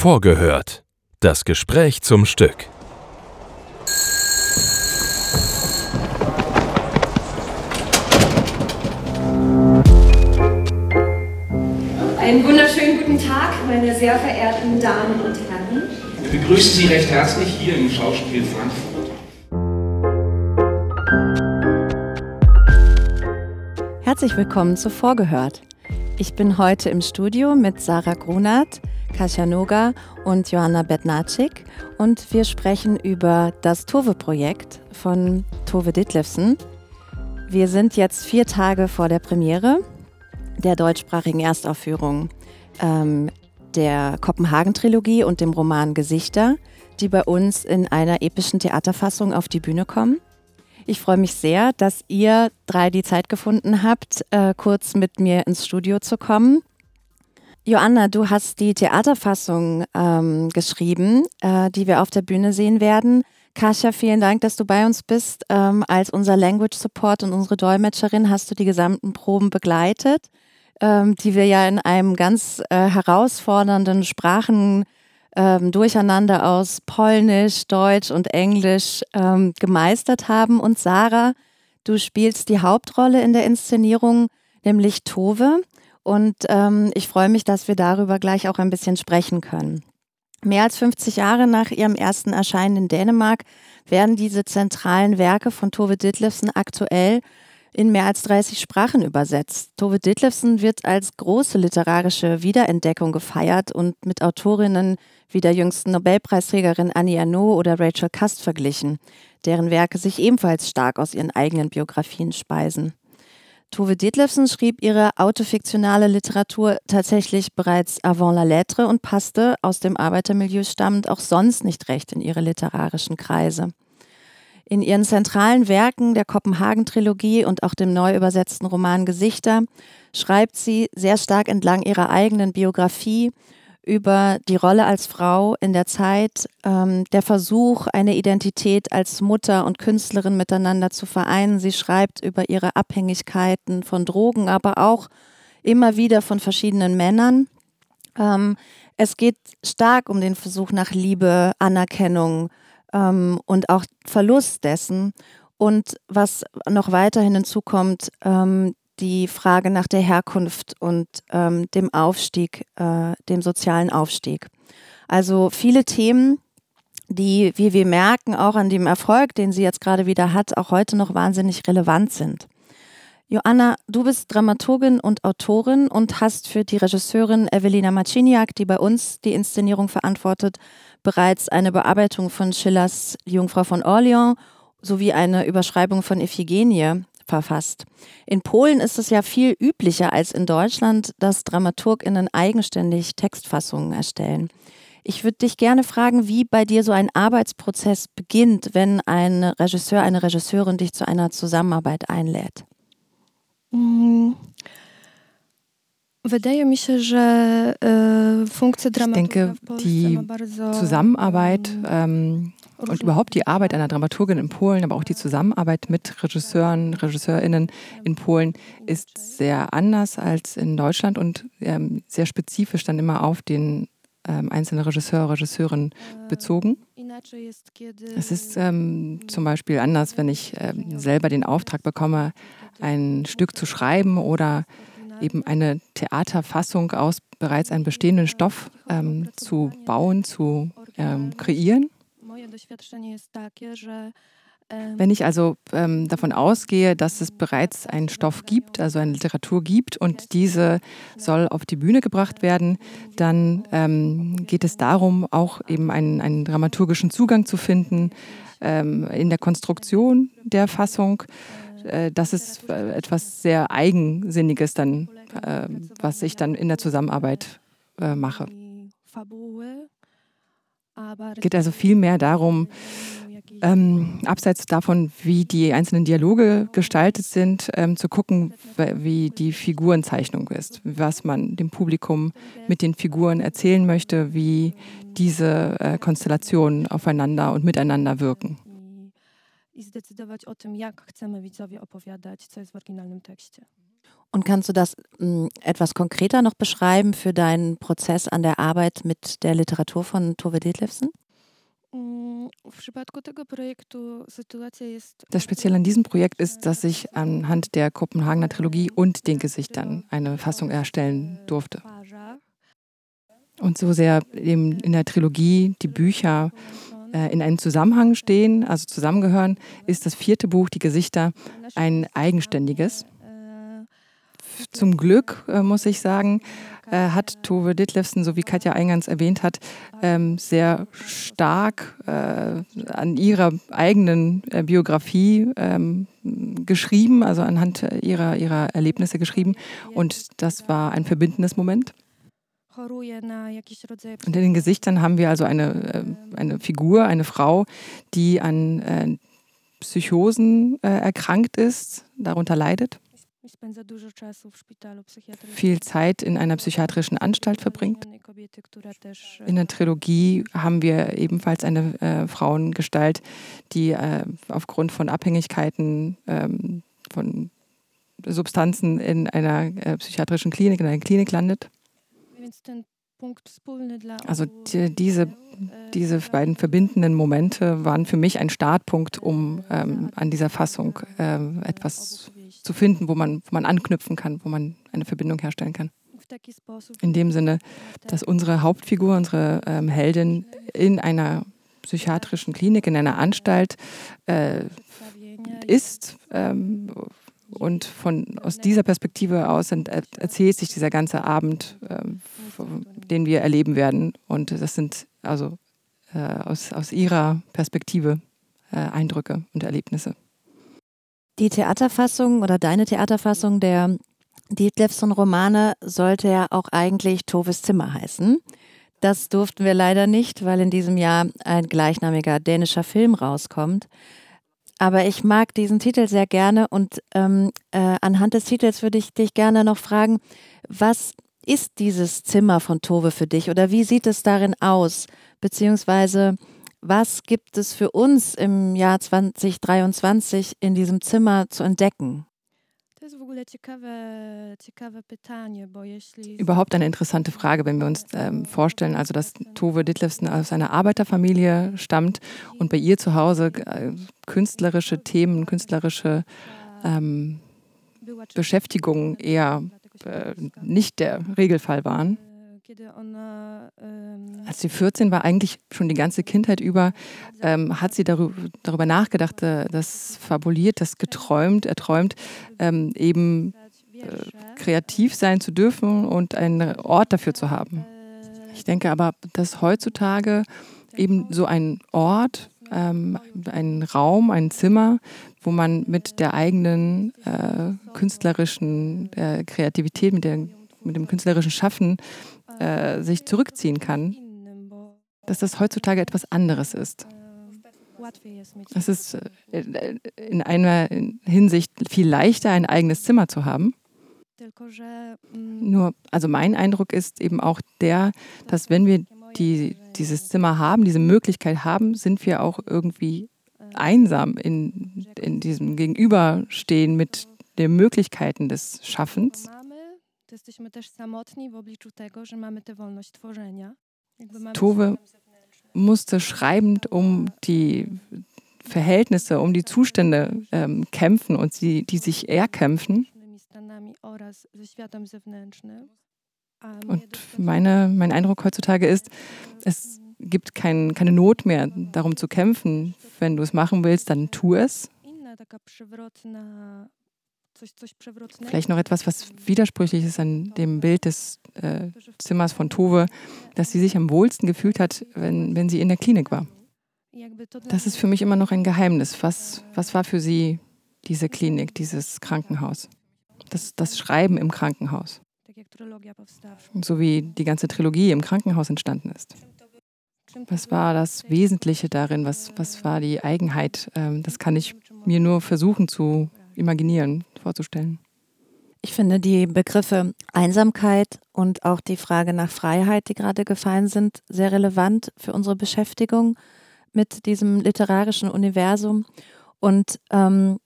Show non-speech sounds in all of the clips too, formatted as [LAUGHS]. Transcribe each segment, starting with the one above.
Vorgehört. Das Gespräch zum Stück. Einen wunderschönen guten Tag, meine sehr verehrten Damen und Herren. Wir begrüßen Sie recht herzlich hier im Schauspiel Frankfurt. Herzlich willkommen zu Vorgehört. Ich bin heute im Studio mit Sarah Grunert, Kasia Noga und Johanna Bednacik und wir sprechen über das Tove-Projekt von Tove Ditlevsen. Wir sind jetzt vier Tage vor der Premiere der deutschsprachigen Erstaufführung ähm, der Kopenhagen-Trilogie und dem Roman Gesichter, die bei uns in einer epischen Theaterfassung auf die Bühne kommen. Ich freue mich sehr, dass ihr drei die Zeit gefunden habt, äh, kurz mit mir ins Studio zu kommen. Joanna, du hast die Theaterfassung ähm, geschrieben, äh, die wir auf der Bühne sehen werden. Kasia, vielen Dank, dass du bei uns bist. Ähm, als unser Language Support und unsere Dolmetscherin hast du die gesamten Proben begleitet, ähm, die wir ja in einem ganz äh, herausfordernden Sprachen ähm, Durcheinander aus Polnisch, Deutsch und Englisch ähm, gemeistert haben. Und Sarah, du spielst die Hauptrolle in der Inszenierung, nämlich Tove. Und ähm, ich freue mich, dass wir darüber gleich auch ein bisschen sprechen können. Mehr als 50 Jahre nach ihrem ersten Erscheinen in Dänemark werden diese zentralen Werke von Tove Ditlevsen aktuell in mehr als 30 Sprachen übersetzt. Tove Ditlevsen wird als große literarische Wiederentdeckung gefeiert und mit Autorinnen wie der jüngsten Nobelpreisträgerin Annie Ernaux oder Rachel Kast verglichen, deren Werke sich ebenfalls stark aus ihren eigenen Biografien speisen. Tove Detlefsen schrieb ihre autofiktionale Literatur tatsächlich bereits avant la lettre und passte, aus dem Arbeitermilieu stammend, auch sonst nicht recht in ihre literarischen Kreise. In ihren zentralen Werken der Kopenhagen-Trilogie und auch dem neu übersetzten Roman Gesichter schreibt sie sehr stark entlang ihrer eigenen Biografie über die Rolle als Frau in der Zeit, ähm, der Versuch, eine Identität als Mutter und Künstlerin miteinander zu vereinen. Sie schreibt über ihre Abhängigkeiten von Drogen, aber auch immer wieder von verschiedenen Männern. Ähm, es geht stark um den Versuch nach Liebe, Anerkennung ähm, und auch Verlust dessen. Und was noch weiterhin hinzukommt, ähm, die Frage nach der Herkunft und ähm, dem Aufstieg, äh, dem sozialen Aufstieg. Also viele Themen, die, wie wir merken, auch an dem Erfolg, den sie jetzt gerade wieder hat, auch heute noch wahnsinnig relevant sind. Joanna, du bist Dramaturgin und Autorin und hast für die Regisseurin Evelina Maciniak, die bei uns die Inszenierung verantwortet, bereits eine Bearbeitung von Schillers Jungfrau von Orleans sowie eine Überschreibung von Iphigenie verfasst. In Polen ist es ja viel üblicher als in Deutschland, dass DramaturgInnen eigenständig Textfassungen erstellen. Ich würde dich gerne fragen, wie bei dir so ein Arbeitsprozess beginnt, wenn ein Regisseur, eine Regisseurin dich zu einer Zusammenarbeit einlädt. Ich denke, die Zusammenarbeit ähm, und überhaupt die Arbeit einer Dramaturgin in Polen, aber auch die Zusammenarbeit mit Regisseuren, Regisseurinnen in Polen ist sehr anders als in Deutschland und ähm, sehr spezifisch dann immer auf den ähm, einzelnen Regisseur, Regisseurin bezogen. Es ist ähm, zum Beispiel anders, wenn ich ähm, selber den Auftrag bekomme, ein Stück zu schreiben oder eben eine Theaterfassung aus bereits einem bestehenden Stoff ähm, zu bauen, zu ähm, kreieren. Wenn ich also ähm, davon ausgehe, dass es bereits einen Stoff gibt, also eine Literatur gibt und diese soll auf die Bühne gebracht werden, dann ähm, geht es darum, auch eben einen, einen dramaturgischen Zugang zu finden ähm, in der Konstruktion der Fassung. Äh, das ist äh, etwas sehr Eigensinniges dann, äh, was ich dann in der Zusammenarbeit äh, mache. Es geht also viel mehr darum, ähm, abseits davon, wie die einzelnen Dialoge gestaltet sind, ähm, zu gucken, wie die Figurenzeichnung ist, was man dem Publikum mit den Figuren erzählen möchte, wie diese äh, Konstellationen aufeinander und miteinander wirken. Und kannst du das mh, hm, etwas konkreter noch beschreiben für deinen Prozess an der Arbeit mit der Literatur von Tove Detlefsen? Das Spezielle an diesem Projekt ist, dass ich anhand der Kopenhagener Trilogie und den Gesichtern eine Fassung erstellen durfte. Und so sehr eben in der Trilogie die Bücher äh, in einem Zusammenhang stehen, also zusammengehören, ist das vierte Buch, Die Gesichter, ein eigenständiges. Zum Glück, äh, muss ich sagen, äh, hat Tove Ditlevsen, so wie Katja eingangs erwähnt hat, ähm, sehr stark äh, an ihrer eigenen äh, Biografie ähm, geschrieben, also anhand ihrer, ihrer Erlebnisse geschrieben. Und das war ein verbindendes Moment. Und in den Gesichtern haben wir also eine, äh, eine Figur, eine Frau, die an äh, Psychosen äh, erkrankt ist, darunter leidet viel Zeit in einer psychiatrischen Anstalt verbringt. In der Trilogie haben wir ebenfalls eine äh, Frauengestalt, die äh, aufgrund von Abhängigkeiten ähm, von Substanzen in einer äh, psychiatrischen Klinik, in einer Klinik landet. Also die, diese, diese beiden verbindenden Momente waren für mich ein Startpunkt, um ähm, an dieser Fassung ähm, etwas zu finden, wo man, wo man anknüpfen kann, wo man eine Verbindung herstellen kann. In dem Sinne, dass unsere Hauptfigur, unsere ähm, Heldin in einer psychiatrischen Klinik, in einer Anstalt äh, ist ähm, und von, aus dieser Perspektive aus erzählt sich dieser ganze Abend, äh, den wir erleben werden. Und das sind also äh, aus, aus ihrer Perspektive äh, Eindrücke und Erlebnisse. Die Theaterfassung oder deine Theaterfassung der Dietlefson-Romane sollte ja auch eigentlich Toves Zimmer heißen. Das durften wir leider nicht, weil in diesem Jahr ein gleichnamiger dänischer Film rauskommt. Aber ich mag diesen Titel sehr gerne und ähm, äh, anhand des Titels würde ich dich gerne noch fragen, was ist dieses Zimmer von Tove für dich oder wie sieht es darin aus? Beziehungsweise was gibt es für uns im Jahr 2023 in diesem Zimmer zu entdecken? Überhaupt eine interessante Frage, wenn wir uns ähm, vorstellen, also dass Tove Ditlevsen aus einer Arbeiterfamilie stammt und bei ihr zu Hause äh, künstlerische Themen, künstlerische ähm, Beschäftigungen eher äh, nicht der Regelfall waren. Als sie 14 war, eigentlich schon die ganze Kindheit über, ähm, hat sie darüber, darüber nachgedacht, äh, das fabuliert, das geträumt, erträumt, ähm, eben äh, kreativ sein zu dürfen und einen Ort dafür zu haben. Ich denke aber, dass heutzutage eben so ein Ort, ähm, ein Raum, ein Zimmer, wo man mit der eigenen äh, künstlerischen äh, Kreativität, mit, der, mit dem künstlerischen Schaffen äh, sich zurückziehen kann, dass das heutzutage etwas anderes ist. Es ist äh, in einer Hinsicht viel leichter, ein eigenes Zimmer zu haben. Nur, also mein Eindruck ist eben auch der, dass wenn wir die, dieses Zimmer haben, diese Möglichkeit haben, sind wir auch irgendwie einsam in, in diesem Gegenüberstehen mit den Möglichkeiten des Schaffens jesteśmy też samotni w obliczu tego, że mamy tę wolność tworzenia. Tove musste schreibend um die Verhältnisse, um die Zustände ähm, kämpfen und sie, die sich erkämpfen. Und meine, mein Eindruck heutzutage ist, es gibt kein, keine Not mehr, darum zu kämpfen. Wenn du es machen willst, dann tu es. Vielleicht noch etwas, was widersprüchlich ist an dem Bild des äh, Zimmers von Tove, dass sie sich am wohlsten gefühlt hat, wenn, wenn sie in der Klinik war. Das ist für mich immer noch ein Geheimnis. Was, was war für sie diese Klinik, dieses Krankenhaus? Das, das Schreiben im Krankenhaus. So wie die ganze Trilogie im Krankenhaus entstanden ist. Was war das Wesentliche darin? Was, was war die Eigenheit? Ähm, das kann ich mir nur versuchen zu imaginieren, vorzustellen. Ich finde die Begriffe Einsamkeit und auch die Frage nach Freiheit, die gerade gefallen sind, sehr relevant für unsere Beschäftigung mit diesem literarischen Universum. Und ähm,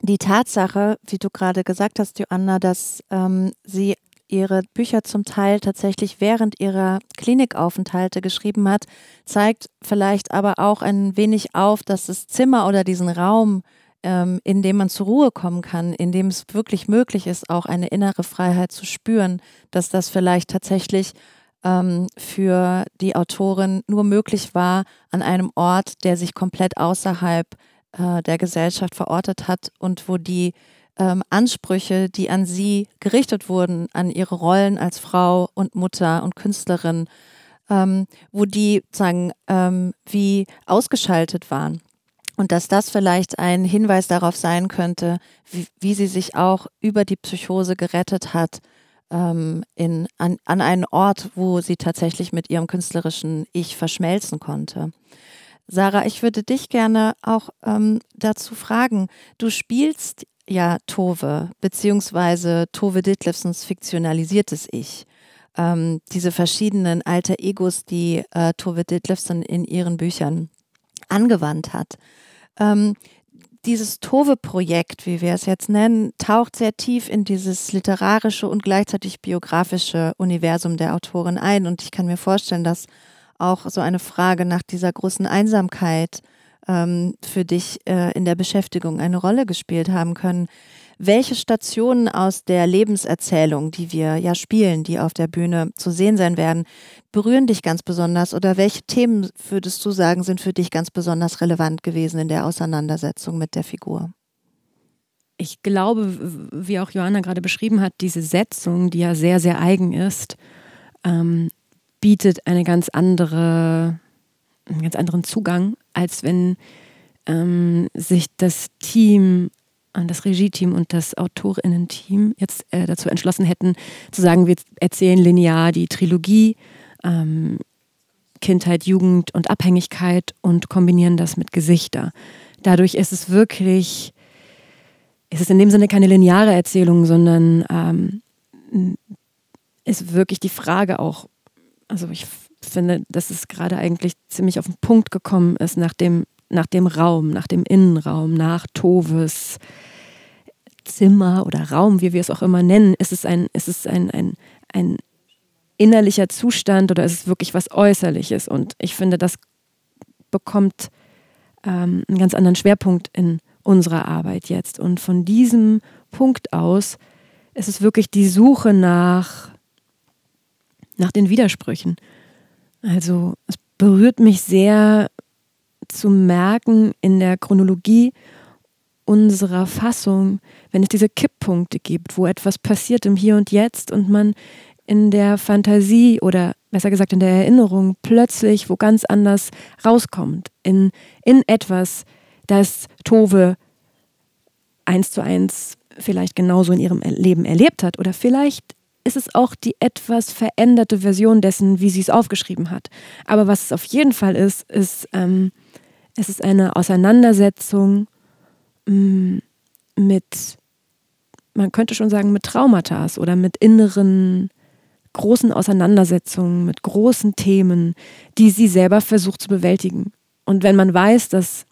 die Tatsache, wie du gerade gesagt hast, Joanna, dass ähm, sie ihre Bücher zum Teil tatsächlich während ihrer Klinikaufenthalte geschrieben hat, zeigt vielleicht aber auch ein wenig auf, dass das Zimmer oder diesen Raum, ähm, in dem man zur Ruhe kommen kann, in dem es wirklich möglich ist, auch eine innere Freiheit zu spüren, dass das vielleicht tatsächlich ähm, für die Autorin nur möglich war an einem Ort, der sich komplett außerhalb äh, der Gesellschaft verortet hat und wo die ähm, Ansprüche, die an sie gerichtet wurden, an ihre Rollen als Frau und Mutter und Künstlerin, ähm, wo die sagen, ähm, wie ausgeschaltet waren. Und dass das vielleicht ein Hinweis darauf sein könnte, wie, wie sie sich auch über die Psychose gerettet hat, ähm, in, an, an einen Ort, wo sie tatsächlich mit ihrem künstlerischen Ich verschmelzen konnte. Sarah, ich würde dich gerne auch ähm, dazu fragen. Du spielst ja Tove, beziehungsweise Tove Ditlevsens fiktionalisiertes Ich. Ähm, diese verschiedenen alter Egos, die äh, Tove Ditlevsen in ihren Büchern angewandt hat. Ähm, dieses Tove-Projekt, wie wir es jetzt nennen, taucht sehr tief in dieses literarische und gleichzeitig biografische Universum der Autorin ein. Und ich kann mir vorstellen, dass auch so eine Frage nach dieser großen Einsamkeit ähm, für dich äh, in der Beschäftigung eine Rolle gespielt haben können. Welche Stationen aus der Lebenserzählung, die wir ja spielen, die auf der Bühne zu sehen sein werden, berühren dich ganz besonders oder welche Themen würdest du sagen, sind für dich ganz besonders relevant gewesen in der Auseinandersetzung mit der Figur? Ich glaube, wie auch Johanna gerade beschrieben hat, diese Setzung, die ja sehr, sehr eigen ist, ähm, bietet eine ganz andere, einen ganz anderen Zugang, als wenn ähm, sich das Team, das Regie-Team und das Autorinnen-Team jetzt äh, dazu entschlossen hätten, zu sagen, wir erzählen linear die Trilogie, ähm, Kindheit, Jugend und Abhängigkeit und kombinieren das mit Gesichter. Dadurch ist es wirklich, ist es in dem Sinne keine lineare Erzählung, sondern ähm, ist wirklich die Frage auch, also ich finde, dass es gerade eigentlich ziemlich auf den Punkt gekommen ist nach dem, nach dem Raum, nach dem Innenraum, nach Toves Zimmer oder Raum, wie wir es auch immer nennen. Ist es ein, ist es ein, ein, ein innerlicher Zustand oder ist es wirklich was Äußerliches? Und ich finde, das bekommt ähm, einen ganz anderen Schwerpunkt in unserer Arbeit jetzt. Und von diesem Punkt aus ist es wirklich die Suche nach nach den Widersprüchen. Also es berührt mich sehr zu merken in der Chronologie unserer Fassung, wenn es diese Kipppunkte gibt, wo etwas passiert im Hier und Jetzt und man in der Fantasie oder besser gesagt in der Erinnerung plötzlich wo ganz anders rauskommt, in, in etwas, das Tove eins zu eins vielleicht genauso in ihrem Leben erlebt hat oder vielleicht ist es auch die etwas veränderte Version dessen, wie sie es aufgeschrieben hat. Aber was es auf jeden Fall ist, ist, ähm, es ist eine Auseinandersetzung mm, mit, man könnte schon sagen, mit Traumata oder mit inneren großen Auseinandersetzungen, mit großen Themen, die sie selber versucht zu bewältigen. Und wenn man weiß, dass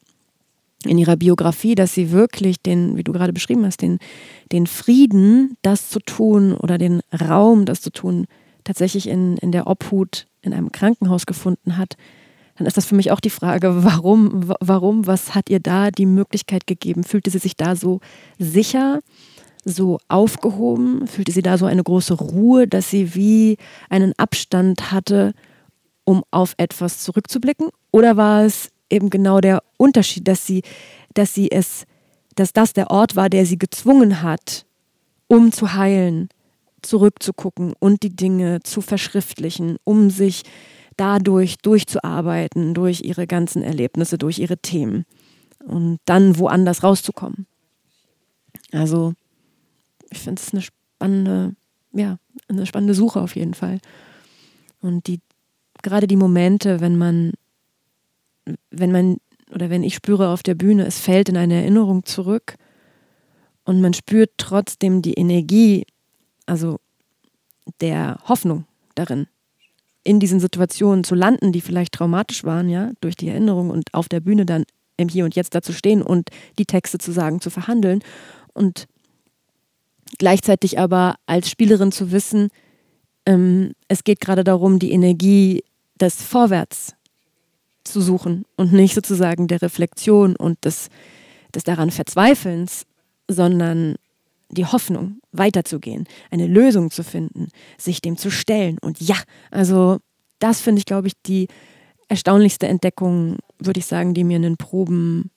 in ihrer Biografie, dass sie wirklich den, wie du gerade beschrieben hast, den, den Frieden, das zu tun oder den Raum, das zu tun, tatsächlich in, in der Obhut in einem Krankenhaus gefunden hat, dann ist das für mich auch die Frage, warum, warum, was hat ihr da die Möglichkeit gegeben? Fühlte sie sich da so sicher, so aufgehoben? Fühlte sie da so eine große Ruhe, dass sie wie einen Abstand hatte, um auf etwas zurückzublicken? Oder war es eben genau der Unterschied, dass sie, dass sie es, dass das der Ort war, der sie gezwungen hat, um zu heilen, zurückzugucken und die Dinge zu verschriftlichen, um sich dadurch durchzuarbeiten, durch ihre ganzen Erlebnisse, durch ihre Themen und dann woanders rauszukommen. Also, ich finde es eine spannende, ja, eine spannende Suche auf jeden Fall. Und die, gerade die Momente, wenn man wenn man oder wenn ich spüre auf der Bühne, es fällt in eine Erinnerung zurück und man spürt trotzdem die Energie, also der Hoffnung darin, in diesen Situationen zu landen, die vielleicht traumatisch waren, ja, durch die Erinnerung und auf der Bühne dann im Hier und Jetzt dazu stehen und die Texte zu sagen, zu verhandeln. Und gleichzeitig aber als Spielerin zu wissen, ähm, es geht gerade darum, die Energie des Vorwärts zu suchen und nicht sozusagen der Reflexion und des, des daran Verzweifelns, sondern die Hoffnung, weiterzugehen, eine Lösung zu finden, sich dem zu stellen. Und ja, also das finde ich, glaube ich, die erstaunlichste Entdeckung, würde ich sagen, die mir in den Proben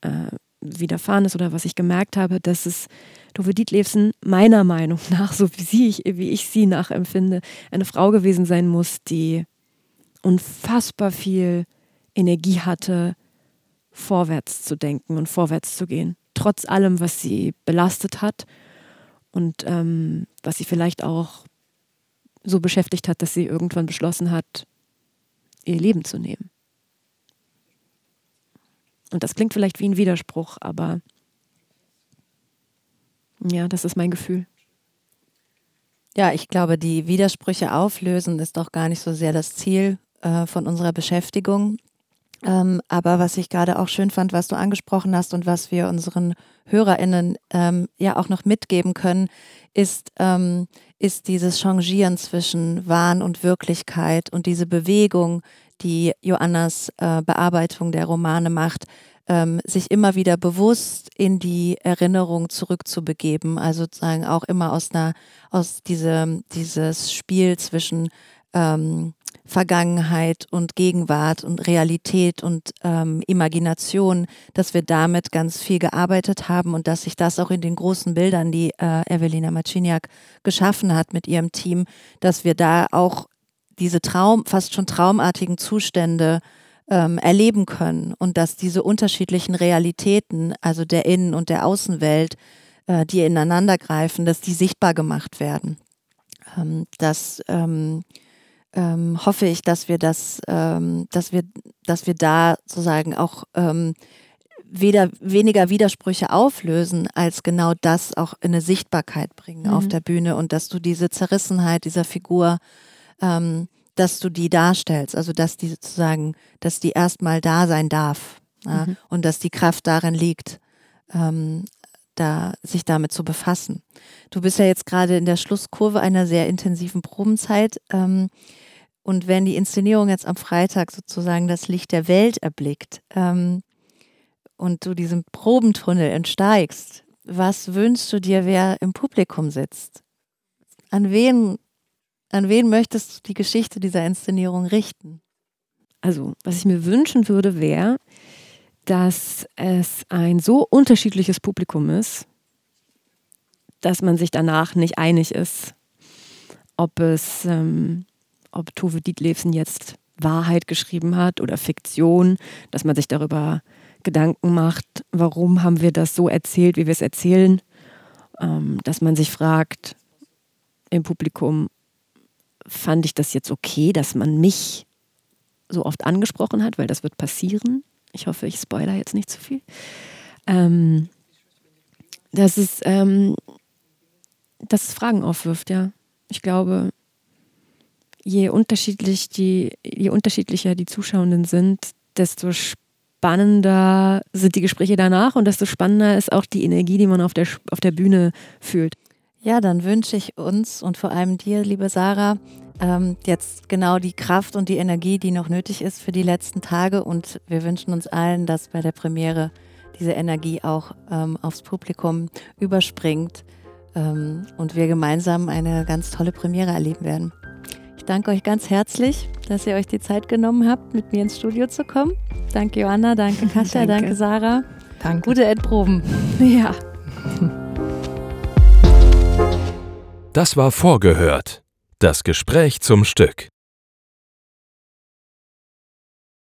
äh, widerfahren ist oder was ich gemerkt habe, dass es Tove Dietlevsen meiner Meinung nach, [LAUGHS] so wie, sie, wie ich sie nachempfinde, eine Frau gewesen sein muss, die unfassbar viel Energie hatte, vorwärts zu denken und vorwärts zu gehen. Trotz allem, was sie belastet hat und ähm, was sie vielleicht auch so beschäftigt hat, dass sie irgendwann beschlossen hat, ihr Leben zu nehmen. Und das klingt vielleicht wie ein Widerspruch, aber ja, das ist mein Gefühl. Ja, ich glaube, die Widersprüche auflösen ist doch gar nicht so sehr das Ziel äh, von unserer Beschäftigung. Ähm, aber was ich gerade auch schön fand, was du angesprochen hast und was wir unseren HörerInnen ähm, ja auch noch mitgeben können, ist, ähm, ist dieses Changieren zwischen Wahn und Wirklichkeit und diese Bewegung, die Joannas äh, Bearbeitung der Romane macht, ähm, sich immer wieder bewusst in die Erinnerung zurückzubegeben, also sozusagen auch immer aus einer, aus diese, dieses Spiel zwischen ähm, Vergangenheit und Gegenwart und Realität und ähm, Imagination, dass wir damit ganz viel gearbeitet haben und dass sich das auch in den großen Bildern, die äh, Evelina Maciniak geschaffen hat mit ihrem Team, dass wir da auch diese Traum, fast schon traumartigen Zustände ähm, erleben können und dass diese unterschiedlichen Realitäten, also der Innen- und der Außenwelt, äh, die ineinander greifen, dass die sichtbar gemacht werden. Ähm, dass ähm, ähm, hoffe ich, dass wir das, ähm, dass wir, dass wir da sozusagen auch ähm, weder weniger Widersprüche auflösen, als genau das auch in eine Sichtbarkeit bringen mhm. auf der Bühne und dass du diese Zerrissenheit dieser Figur, ähm, dass du die darstellst, also dass die sozusagen, dass die erstmal da sein darf ja, mhm. und dass die Kraft darin liegt, ähm, da sich damit zu befassen. Du bist ja jetzt gerade in der Schlusskurve einer sehr intensiven Probenzeit. Ähm, und wenn die Inszenierung jetzt am Freitag sozusagen das Licht der Welt erblickt ähm, und du diesen Probentunnel entsteigst, was wünschst du dir, wer im Publikum sitzt? An wen, an wen möchtest du die Geschichte dieser Inszenierung richten? Also, was ich mir wünschen würde, wäre, dass es ein so unterschiedliches Publikum ist, dass man sich danach nicht einig ist, ob es ähm, ob Tove Dietlevsen jetzt Wahrheit geschrieben hat oder Fiktion, dass man sich darüber Gedanken macht, warum haben wir das so erzählt, wie wir es erzählen, ähm, dass man sich fragt im Publikum, fand ich das jetzt okay, dass man mich so oft angesprochen hat, weil das wird passieren. Ich hoffe, ich spoiler jetzt nicht zu viel. Ähm, dass, es, ähm, dass es Fragen aufwirft, ja. Ich glaube, je unterschiedlich die, je unterschiedlicher die Zuschauenden sind, desto spannender sind die Gespräche danach und desto spannender ist auch die Energie, die man auf der, auf der Bühne fühlt. Ja, dann wünsche ich uns und vor allem dir, liebe Sarah, ähm, jetzt genau die Kraft und die Energie, die noch nötig ist für die letzten Tage. Und wir wünschen uns allen, dass bei der Premiere diese Energie auch ähm, aufs Publikum überspringt ähm, und wir gemeinsam eine ganz tolle Premiere erleben werden. Ich danke euch ganz herzlich, dass ihr euch die Zeit genommen habt, mit mir ins Studio zu kommen. Danke Johanna, danke [LAUGHS] Katja, danke. danke Sarah. Danke. Gute Endproben. [LAUGHS] Ja. Das war vorgehört. Das Gespräch zum Stück.